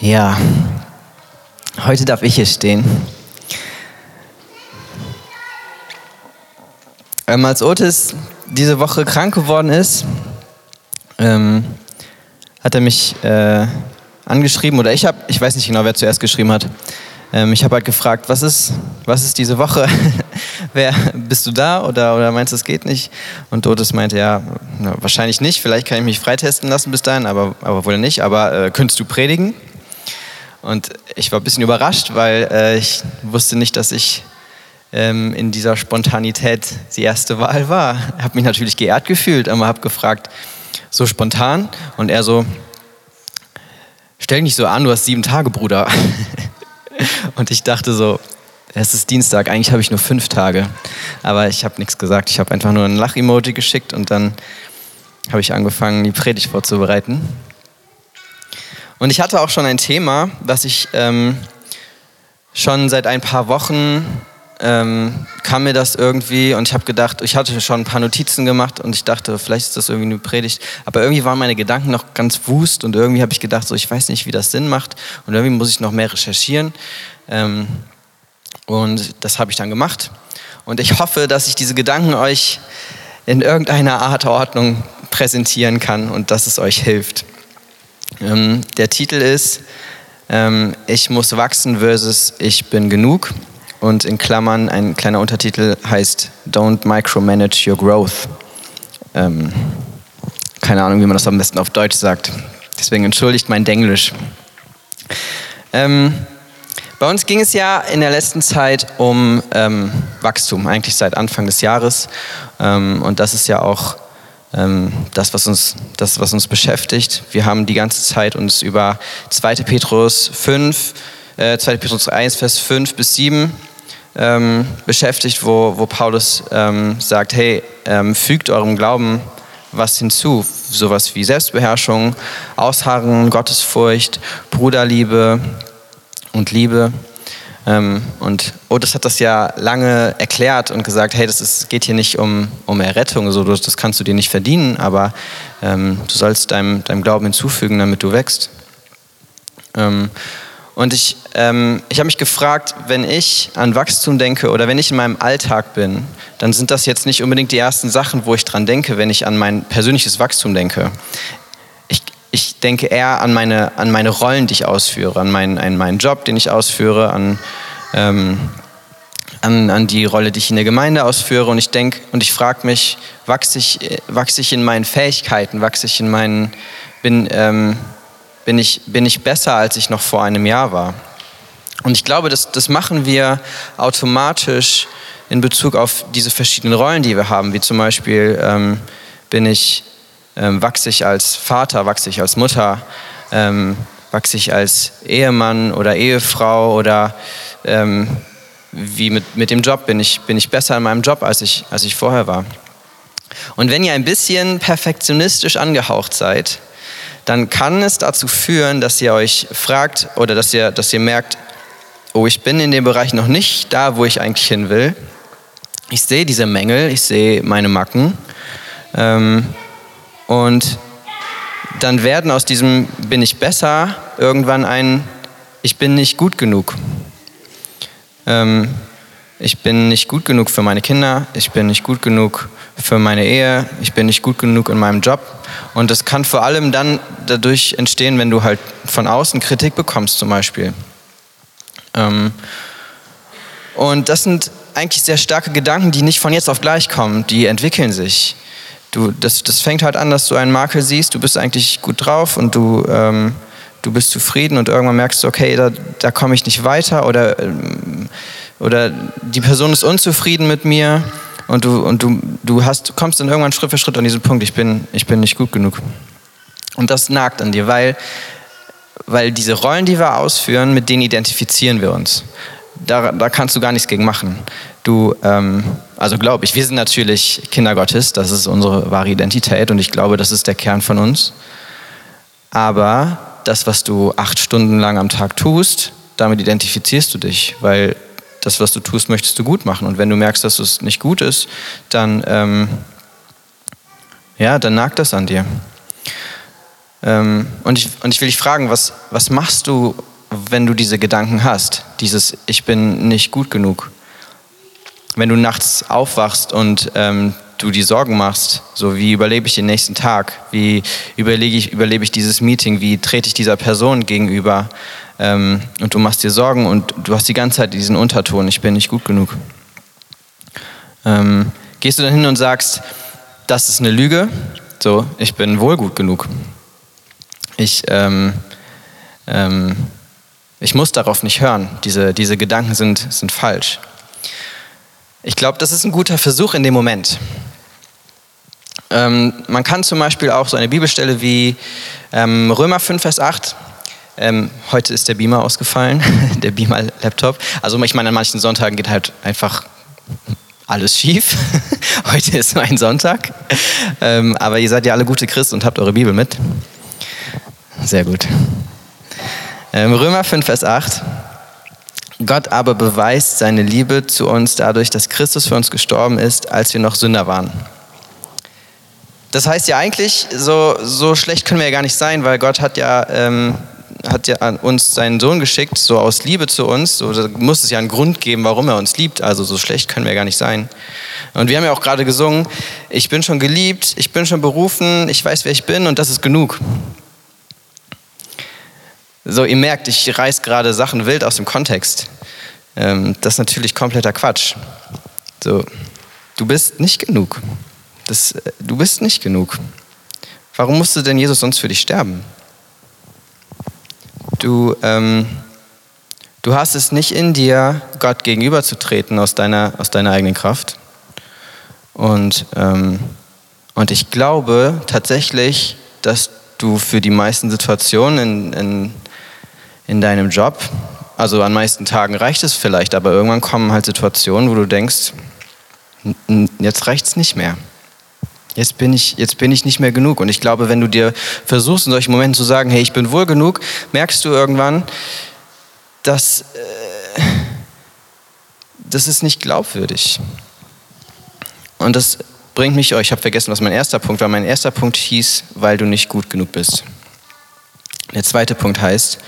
Ja, heute darf ich hier stehen. Ähm, als Otis diese Woche krank geworden ist, ähm, hat er mich äh, angeschrieben oder ich habe, ich weiß nicht genau, wer zuerst geschrieben hat. Ähm, ich habe halt gefragt, was ist, was ist diese Woche? wer, bist du da oder, oder meinst du, es geht nicht? Und Otis meinte, ja, na, wahrscheinlich nicht. Vielleicht kann ich mich freitesten lassen bis dahin, aber, aber wohl nicht. Aber äh, könntest du predigen? Und ich war ein bisschen überrascht, weil äh, ich wusste nicht, dass ich ähm, in dieser Spontanität die erste Wahl war. Ich habe mich natürlich geehrt gefühlt, aber habe gefragt, so spontan. Und er so, stell dich so an, du hast sieben Tage, Bruder. Und ich dachte so, es ist Dienstag, eigentlich habe ich nur fünf Tage. Aber ich habe nichts gesagt. Ich habe einfach nur ein Lach-Emoji geschickt und dann habe ich angefangen, die Predigt vorzubereiten. Und ich hatte auch schon ein Thema, was ich ähm, schon seit ein paar Wochen ähm, kam mir das irgendwie und ich habe gedacht, ich hatte schon ein paar Notizen gemacht und ich dachte, vielleicht ist das irgendwie eine Predigt, aber irgendwie waren meine Gedanken noch ganz wust und irgendwie habe ich gedacht, so ich weiß nicht, wie das Sinn macht und irgendwie muss ich noch mehr recherchieren. Ähm, und das habe ich dann gemacht. Und ich hoffe, dass ich diese Gedanken euch in irgendeiner Art Ordnung präsentieren kann und dass es euch hilft. Ähm, der Titel ist ähm, Ich muss wachsen versus Ich bin genug. Und in Klammern ein kleiner Untertitel heißt Don't micromanage your growth. Ähm, keine Ahnung, wie man das am besten auf Deutsch sagt. Deswegen entschuldigt mein Denglisch. Ähm, bei uns ging es ja in der letzten Zeit um ähm, Wachstum, eigentlich seit Anfang des Jahres. Ähm, und das ist ja auch das, was uns, das, was uns beschäftigt. Wir haben die ganze Zeit uns über 2. Petrus 5, äh, 2. Petrus 1, Vers 5 bis 7 ähm, beschäftigt, wo, wo Paulus ähm, sagt, hey, ähm, fügt eurem Glauben was hinzu, sowas wie Selbstbeherrschung, Ausharren, Gottesfurcht, Bruderliebe und Liebe. Ähm, und Otis hat das ja lange erklärt und gesagt, hey, das ist, geht hier nicht um, um Errettung, so, das kannst du dir nicht verdienen, aber ähm, du sollst deinem, deinem Glauben hinzufügen, damit du wächst. Ähm, und ich, ähm, ich habe mich gefragt, wenn ich an Wachstum denke oder wenn ich in meinem Alltag bin, dann sind das jetzt nicht unbedingt die ersten Sachen, wo ich dran denke, wenn ich an mein persönliches Wachstum denke ich denke eher an meine, an meine Rollen, die ich ausführe, an meinen, an meinen Job, den ich ausführe, an, ähm, an, an die Rolle, die ich in der Gemeinde ausführe. Und ich denke und ich frage mich, wachse ich, wachse ich in meinen Fähigkeiten, wachse ich in meinen, bin, ähm, bin, ich, bin ich besser, als ich noch vor einem Jahr war? Und ich glaube, das, das machen wir automatisch in Bezug auf diese verschiedenen Rollen, die wir haben, wie zum Beispiel ähm, bin ich ähm, wachse ich als Vater, wachse ich als Mutter, ähm, wachse ich als Ehemann oder Ehefrau oder ähm, wie mit, mit dem Job, bin ich, bin ich besser in meinem Job, als ich, als ich vorher war. Und wenn ihr ein bisschen perfektionistisch angehaucht seid, dann kann es dazu führen, dass ihr euch fragt oder dass ihr, dass ihr merkt, oh, ich bin in dem Bereich noch nicht da, wo ich eigentlich hin will. Ich sehe diese Mängel, ich sehe meine Macken. Ähm, und dann werden aus diesem bin ich besser irgendwann ein ich bin nicht gut genug. Ähm, ich bin nicht gut genug für meine Kinder, ich bin nicht gut genug für meine Ehe, ich bin nicht gut genug in meinem Job. Und das kann vor allem dann dadurch entstehen, wenn du halt von außen Kritik bekommst zum Beispiel. Ähm, und das sind eigentlich sehr starke Gedanken, die nicht von jetzt auf gleich kommen, die entwickeln sich du, das, das fängt halt an, dass du einen Makel siehst, du bist eigentlich gut drauf und du, ähm, du bist zufrieden und irgendwann merkst du, okay, da, da komme ich nicht weiter oder, ähm, oder die Person ist unzufrieden mit mir und du, und du, du hast, kommst dann irgendwann Schritt für Schritt an diesen Punkt, ich bin, ich bin nicht gut genug. Und das nagt an dir, weil, weil diese Rollen, die wir ausführen, mit denen identifizieren wir uns. Da, da kannst du gar nichts gegen machen. Du, ähm, also glaube ich, wir sind natürlich Kinder Gottes, das ist unsere wahre Identität und ich glaube, das ist der Kern von uns. Aber das, was du acht Stunden lang am Tag tust, damit identifizierst du dich, weil das, was du tust, möchtest du gut machen. Und wenn du merkst, dass es nicht gut ist, dann, ähm, ja, dann nagt das an dir. Ähm, und, ich, und ich will dich fragen, was, was machst du, wenn du diese Gedanken hast? Dieses Ich bin nicht gut genug. Wenn du nachts aufwachst und ähm, du die Sorgen machst, so wie überlebe ich den nächsten Tag, wie überlege ich, überlebe ich dieses Meeting, wie trete ich dieser Person gegenüber ähm, und du machst dir Sorgen und du hast die ganze Zeit diesen Unterton, ich bin nicht gut genug. Ähm, gehst du dann hin und sagst, das ist eine Lüge, so, ich bin wohl gut genug. Ich, ähm, ähm, ich muss darauf nicht hören. Diese, diese Gedanken sind, sind falsch. Ich glaube, das ist ein guter Versuch in dem Moment. Ähm, man kann zum Beispiel auch so eine Bibelstelle wie ähm, Römer 5, Vers 8. Ähm, heute ist der Beamer ausgefallen, der Beamer-Laptop. Also ich meine, an manchen Sonntagen geht halt einfach alles schief. heute ist nur ein Sonntag. Ähm, aber ihr seid ja alle gute Christen und habt eure Bibel mit. Sehr gut. Ähm, Römer 5, Vers 8. Gott aber beweist seine Liebe zu uns dadurch, dass Christus für uns gestorben ist, als wir noch Sünder waren. Das heißt ja eigentlich, so, so schlecht können wir ja gar nicht sein, weil Gott hat ja, ähm, hat ja an uns seinen Sohn geschickt, so aus Liebe zu uns. So, da muss es ja einen Grund geben, warum er uns liebt. Also so schlecht können wir gar nicht sein. Und wir haben ja auch gerade gesungen, ich bin schon geliebt, ich bin schon berufen, ich weiß, wer ich bin und das ist genug. So, ihr merkt, ich reiß gerade Sachen wild aus dem Kontext. Ähm, das ist natürlich kompletter Quatsch. So, du bist nicht genug. Das, äh, du bist nicht genug. Warum musste denn Jesus sonst für dich sterben? Du, ähm, du hast es nicht in dir, Gott gegenüberzutreten aus deiner, aus deiner eigenen Kraft. Und, ähm, und ich glaube tatsächlich, dass du für die meisten Situationen in, in in deinem Job. Also an meisten Tagen reicht es vielleicht, aber irgendwann kommen halt Situationen, wo du denkst, jetzt reicht es nicht mehr. Jetzt bin, ich, jetzt bin ich nicht mehr genug. Und ich glaube, wenn du dir versuchst, in solchen Momenten zu sagen, hey, ich bin wohl genug, merkst du irgendwann, dass äh, das ist nicht glaubwürdig. Und das bringt mich, oh, ich habe vergessen, was mein erster Punkt war. Mein erster Punkt hieß, weil du nicht gut genug bist. Der zweite Punkt heißt,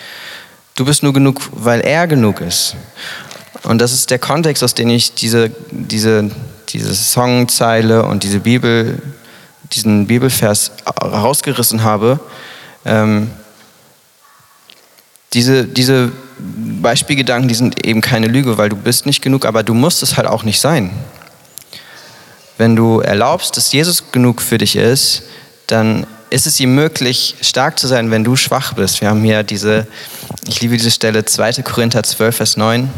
Du bist nur genug, weil er genug ist. Und das ist der Kontext, aus dem ich diese, diese, diese Songzeile und diese Bibel, diesen Bibelvers rausgerissen habe. Ähm, diese, diese Beispielgedanken, die sind eben keine Lüge, weil du bist nicht genug, aber du musst es halt auch nicht sein. Wenn du erlaubst, dass Jesus genug für dich ist, dann ist es ihm möglich, stark zu sein, wenn du schwach bist. Wir haben hier diese, ich liebe diese Stelle, 2. Korinther 12, Vers 9.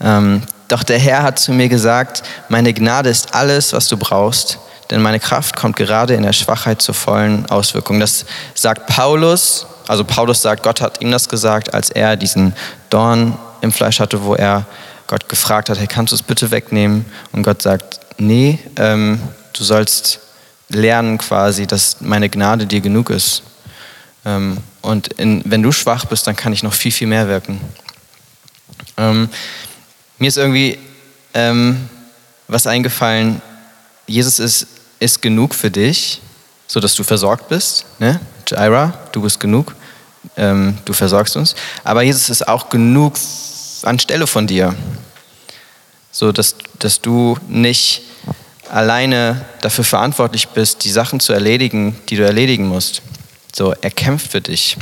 Ähm, Doch der Herr hat zu mir gesagt, meine Gnade ist alles, was du brauchst, denn meine Kraft kommt gerade in der Schwachheit zur vollen Auswirkung. Das sagt Paulus, also Paulus sagt, Gott hat ihm das gesagt, als er diesen Dorn im Fleisch hatte, wo er Gott gefragt hat, hey, kannst du es bitte wegnehmen? Und Gott sagt, nee, ähm, du sollst lernen quasi, dass meine Gnade dir genug ist. Ähm, und in, wenn du schwach bist, dann kann ich noch viel, viel mehr wirken. Ähm, mir ist irgendwie ähm, was eingefallen, Jesus ist, ist genug für dich, sodass du versorgt bist. Ne? Jaira, du bist genug, ähm, du versorgst uns. Aber Jesus ist auch genug anstelle von dir, so dass, dass du nicht alleine dafür verantwortlich bist, die Sachen zu erledigen, die du erledigen musst. So, er kämpft für dich.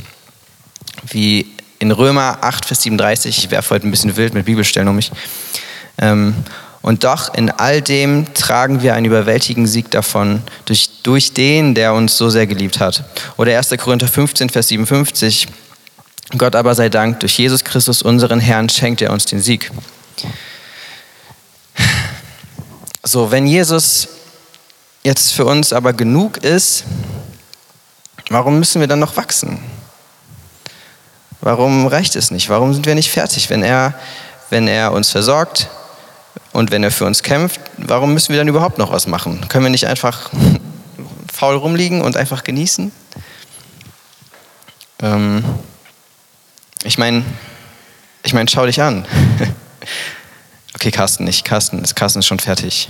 Wie in Römer 8, Vers 37, ich werfe heute ein bisschen wild mit Bibelstellen um mich. Ähm, und doch in all dem tragen wir einen überwältigenden Sieg davon, durch, durch den, der uns so sehr geliebt hat. Oder 1. Korinther 15, Vers 57, Gott aber sei Dank, durch Jesus Christus, unseren Herrn, schenkt er uns den Sieg. So, wenn Jesus jetzt für uns aber genug ist, warum müssen wir dann noch wachsen? Warum reicht es nicht? Warum sind wir nicht fertig? Wenn er, wenn er uns versorgt und wenn er für uns kämpft, warum müssen wir dann überhaupt noch was machen? Können wir nicht einfach faul rumliegen und einfach genießen? Ähm, ich meine, ich meine, schau dich an. Okay, Carsten nicht. Carsten, Carsten ist schon fertig.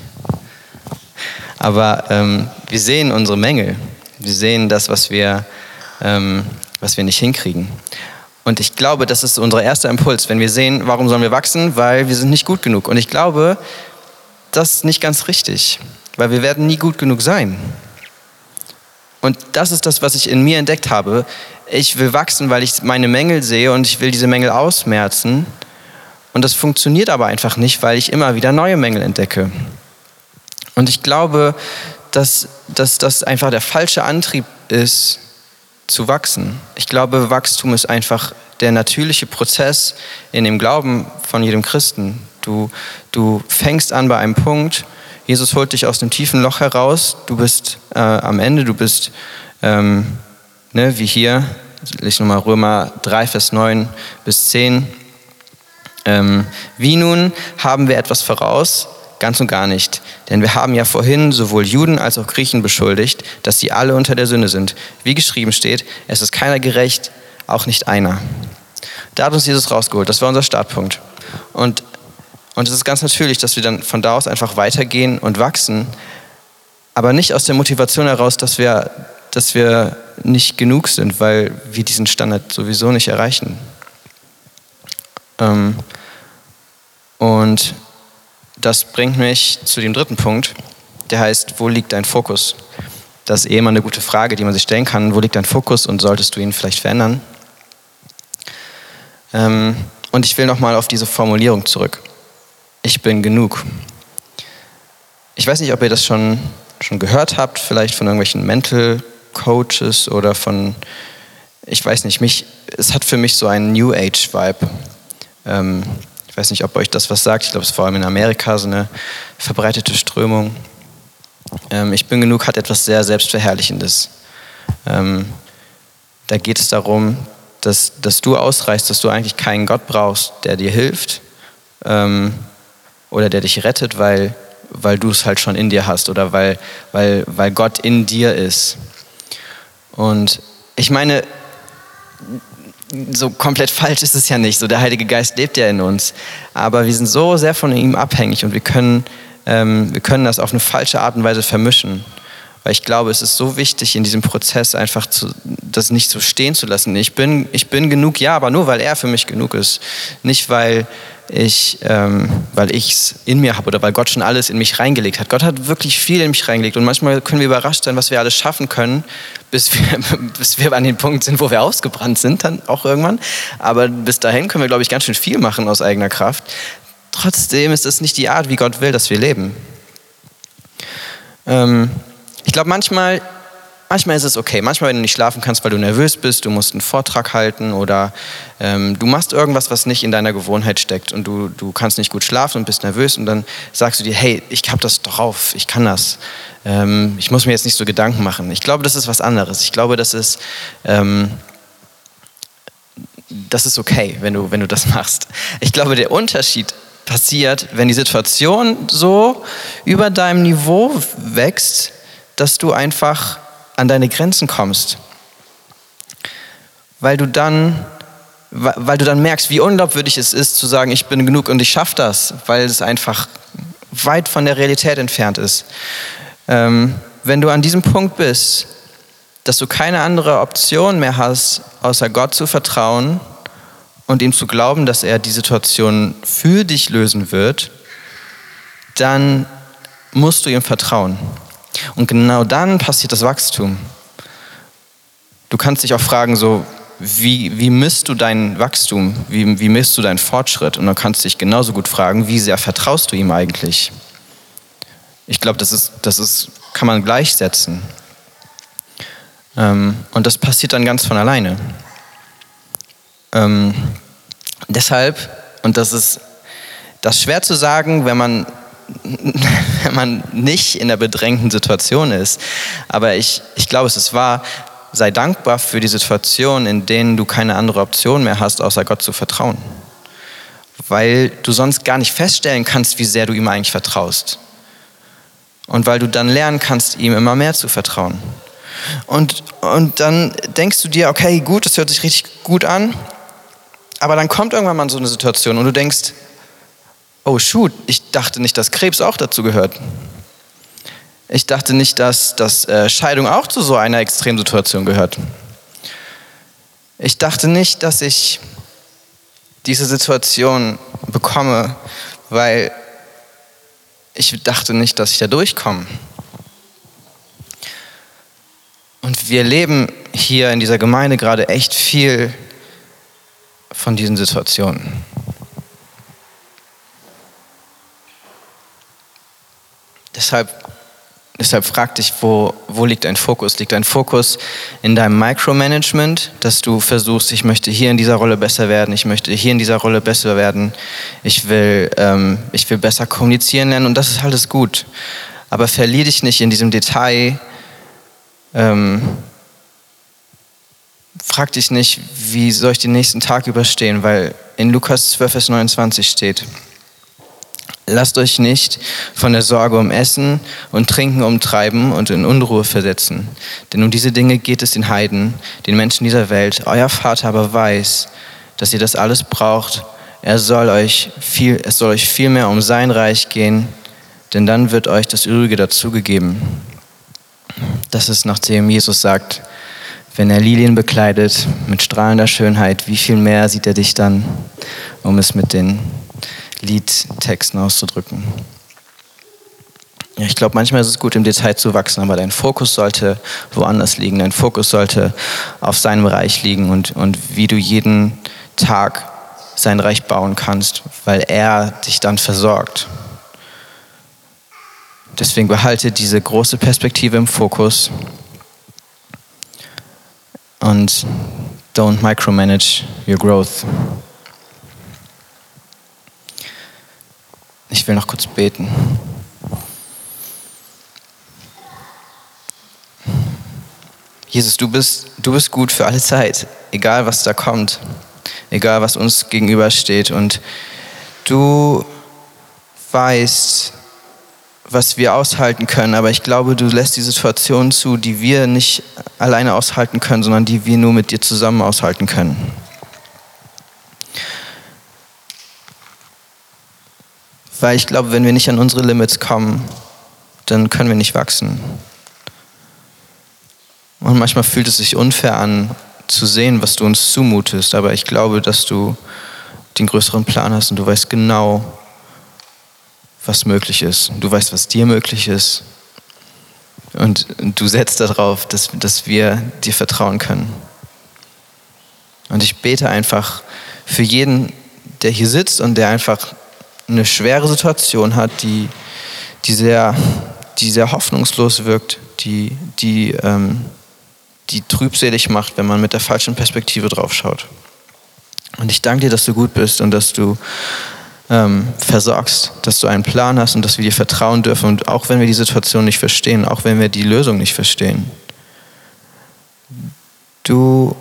Aber ähm, wir sehen unsere Mängel. Wir sehen das, was wir, ähm, was wir nicht hinkriegen. Und ich glaube, das ist unser erster Impuls, wenn wir sehen, warum sollen wir wachsen? Weil wir sind nicht gut genug. Und ich glaube, das ist nicht ganz richtig, weil wir werden nie gut genug sein. Und das ist das, was ich in mir entdeckt habe. Ich will wachsen, weil ich meine Mängel sehe und ich will diese Mängel ausmerzen. Und das funktioniert aber einfach nicht, weil ich immer wieder neue Mängel entdecke. Und ich glaube, dass, dass das einfach der falsche Antrieb ist, zu wachsen. Ich glaube, Wachstum ist einfach der natürliche Prozess in dem Glauben von jedem Christen. Du, du fängst an bei einem Punkt, Jesus holt dich aus dem tiefen Loch heraus, du bist äh, am Ende, du bist, ähm, ne, wie hier, ich nochmal Römer 3, Vers 9 bis 10. Ähm, wie nun haben wir etwas voraus? Ganz und gar nicht. Denn wir haben ja vorhin sowohl Juden als auch Griechen beschuldigt, dass sie alle unter der Sünde sind. Wie geschrieben steht, es ist keiner gerecht, auch nicht einer. Da hat uns Jesus rausgeholt. Das war unser Startpunkt. Und, und es ist ganz natürlich, dass wir dann von da aus einfach weitergehen und wachsen. Aber nicht aus der Motivation heraus, dass wir, dass wir nicht genug sind, weil wir diesen Standard sowieso nicht erreichen. Ähm, und das bringt mich zu dem dritten Punkt, der heißt, wo liegt dein Fokus? Das ist eh immer eine gute Frage, die man sich stellen kann. Wo liegt dein Fokus und solltest du ihn vielleicht verändern? Ähm, und ich will nochmal auf diese Formulierung zurück. Ich bin genug. Ich weiß nicht, ob ihr das schon, schon gehört habt, vielleicht von irgendwelchen Mental Coaches oder von, ich weiß nicht, mich, es hat für mich so einen New Age Vibe. Ähm, ich weiß nicht, ob euch das was sagt. Ich glaube, es ist vor allem in Amerika so eine verbreitete Strömung. Ähm, ich bin genug hat etwas sehr Selbstverherrlichendes. Ähm, da geht es darum, dass, dass du ausreichst, dass du eigentlich keinen Gott brauchst, der dir hilft ähm, oder der dich rettet, weil, weil du es halt schon in dir hast oder weil, weil, weil Gott in dir ist. Und ich meine, so komplett falsch ist es ja nicht. So der Heilige Geist lebt ja in uns, aber wir sind so sehr von ihm abhängig und wir können, ähm, wir können das auf eine falsche Art und Weise vermischen. Weil ich glaube, es ist so wichtig, in diesem Prozess einfach zu, das nicht so stehen zu lassen. Ich bin, ich bin genug, ja, aber nur weil er für mich genug ist. Nicht weil ich, ähm, weil es in mir habe oder weil Gott schon alles in mich reingelegt hat. Gott hat wirklich viel in mich reingelegt und manchmal können wir überrascht sein, was wir alles schaffen können, bis wir, bis wir an den Punkt sind, wo wir ausgebrannt sind, dann auch irgendwann. Aber bis dahin können wir, glaube ich, ganz schön viel machen aus eigener Kraft. Trotzdem ist es nicht die Art, wie Gott will, dass wir leben. Ähm, ich glaube, manchmal Manchmal ist es okay. Manchmal, wenn du nicht schlafen kannst, weil du nervös bist, du musst einen Vortrag halten oder ähm, du machst irgendwas, was nicht in deiner Gewohnheit steckt und du, du kannst nicht gut schlafen und bist nervös und dann sagst du dir, hey, ich habe das drauf, ich kann das. Ähm, ich muss mir jetzt nicht so Gedanken machen. Ich glaube, das ist was anderes. Ich glaube, das ist, ähm, das ist okay, wenn du, wenn du das machst. Ich glaube, der Unterschied passiert, wenn die Situation so über deinem Niveau wächst, dass du einfach an deine Grenzen kommst. Weil du dann, weil du dann merkst, wie unglaubwürdig es ist, zu sagen, ich bin genug und ich schaffe das, weil es einfach weit von der Realität entfernt ist. Ähm, wenn du an diesem Punkt bist, dass du keine andere Option mehr hast, außer Gott zu vertrauen und ihm zu glauben, dass er die Situation für dich lösen wird, dann musst du ihm vertrauen. Und genau dann passiert das Wachstum. Du kannst dich auch fragen, so, wie, wie misst du dein Wachstum? Wie, wie misst du deinen Fortschritt? Und dann kannst du dich genauso gut fragen, wie sehr vertraust du ihm eigentlich? Ich glaube, das, ist, das ist, kann man gleichsetzen. Ähm, und das passiert dann ganz von alleine. Ähm, deshalb, und das ist das ist schwer zu sagen, wenn man wenn man nicht in der bedrängten Situation ist. Aber ich, ich glaube, es ist wahr, sei dankbar für die Situation, in denen du keine andere Option mehr hast, außer Gott zu vertrauen. Weil du sonst gar nicht feststellen kannst, wie sehr du ihm eigentlich vertraust. Und weil du dann lernen kannst, ihm immer mehr zu vertrauen. Und, und dann denkst du dir, okay, gut, das hört sich richtig gut an. Aber dann kommt irgendwann mal so eine Situation und du denkst, oh shoot, ich dachte nicht, dass Krebs auch dazu gehört. Ich dachte nicht, dass, dass äh, Scheidung auch zu so einer Extremsituation gehört. Ich dachte nicht, dass ich diese Situation bekomme, weil ich dachte nicht, dass ich da durchkomme. Und wir leben hier in dieser Gemeinde gerade echt viel von diesen Situationen. Deshalb, deshalb frag dich, wo, wo liegt dein Fokus? Liegt dein Fokus in deinem Micromanagement, dass du versuchst, ich möchte hier in dieser Rolle besser werden, ich möchte hier in dieser Rolle besser werden, ich will, ähm, ich will besser kommunizieren lernen und das ist alles gut. Aber verlier dich nicht in diesem Detail. Ähm, frag dich nicht, wie soll ich den nächsten Tag überstehen, weil in Lukas 12, Vers 29 steht, Lasst euch nicht von der Sorge um Essen und Trinken umtreiben und in Unruhe versetzen. Denn um diese Dinge geht es den Heiden, den Menschen dieser Welt. Euer Vater aber weiß, dass ihr das alles braucht. Er soll euch viel, es soll euch viel mehr um sein Reich gehen, denn dann wird euch das Übrige dazugegeben. Das ist, nachdem Jesus sagt, wenn er Lilien bekleidet mit strahlender Schönheit, wie viel mehr sieht er dich dann, um es mit den Liedtexten auszudrücken. Ja, ich glaube, manchmal ist es gut, im Detail zu wachsen, aber dein Fokus sollte woanders liegen. Dein Fokus sollte auf seinem Reich liegen und, und wie du jeden Tag sein Reich bauen kannst, weil er dich dann versorgt. Deswegen behalte diese große Perspektive im Fokus und don't micromanage your growth. Ich will noch kurz beten. Jesus, du bist, du bist gut für alle Zeit, egal was da kommt, egal was uns gegenübersteht. Und du weißt, was wir aushalten können, aber ich glaube, du lässt die Situation zu, die wir nicht alleine aushalten können, sondern die wir nur mit dir zusammen aushalten können. Weil ich glaube, wenn wir nicht an unsere Limits kommen, dann können wir nicht wachsen. Und manchmal fühlt es sich unfair an, zu sehen, was du uns zumutest. Aber ich glaube, dass du den größeren Plan hast und du weißt genau, was möglich ist. Du weißt, was dir möglich ist. Und du setzt darauf, dass, dass wir dir vertrauen können. Und ich bete einfach für jeden, der hier sitzt und der einfach eine schwere Situation hat, die, die, sehr, die sehr hoffnungslos wirkt, die, die, ähm, die trübselig macht, wenn man mit der falschen Perspektive drauf schaut. Und ich danke dir, dass du gut bist und dass du ähm, versorgst, dass du einen Plan hast und dass wir dir vertrauen dürfen. Und auch wenn wir die Situation nicht verstehen, auch wenn wir die Lösung nicht verstehen, du,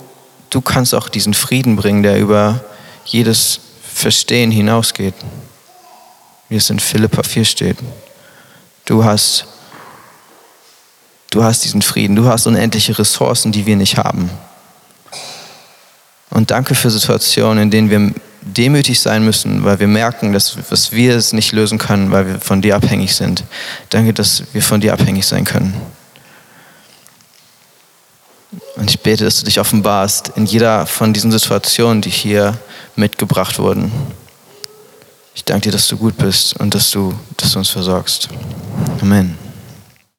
du kannst auch diesen Frieden bringen, der über jedes Verstehen hinausgeht wie es in Philippa 4 steht. Du hast, du hast diesen Frieden, du hast unendliche Ressourcen, die wir nicht haben. Und danke für Situationen, in denen wir demütig sein müssen, weil wir merken, dass, dass wir es nicht lösen können, weil wir von dir abhängig sind. Danke, dass wir von dir abhängig sein können. Und ich bete, dass du dich offenbarst in jeder von diesen Situationen, die hier mitgebracht wurden. Ich danke dir, dass du gut bist und dass du, dass du uns versorgst. Amen.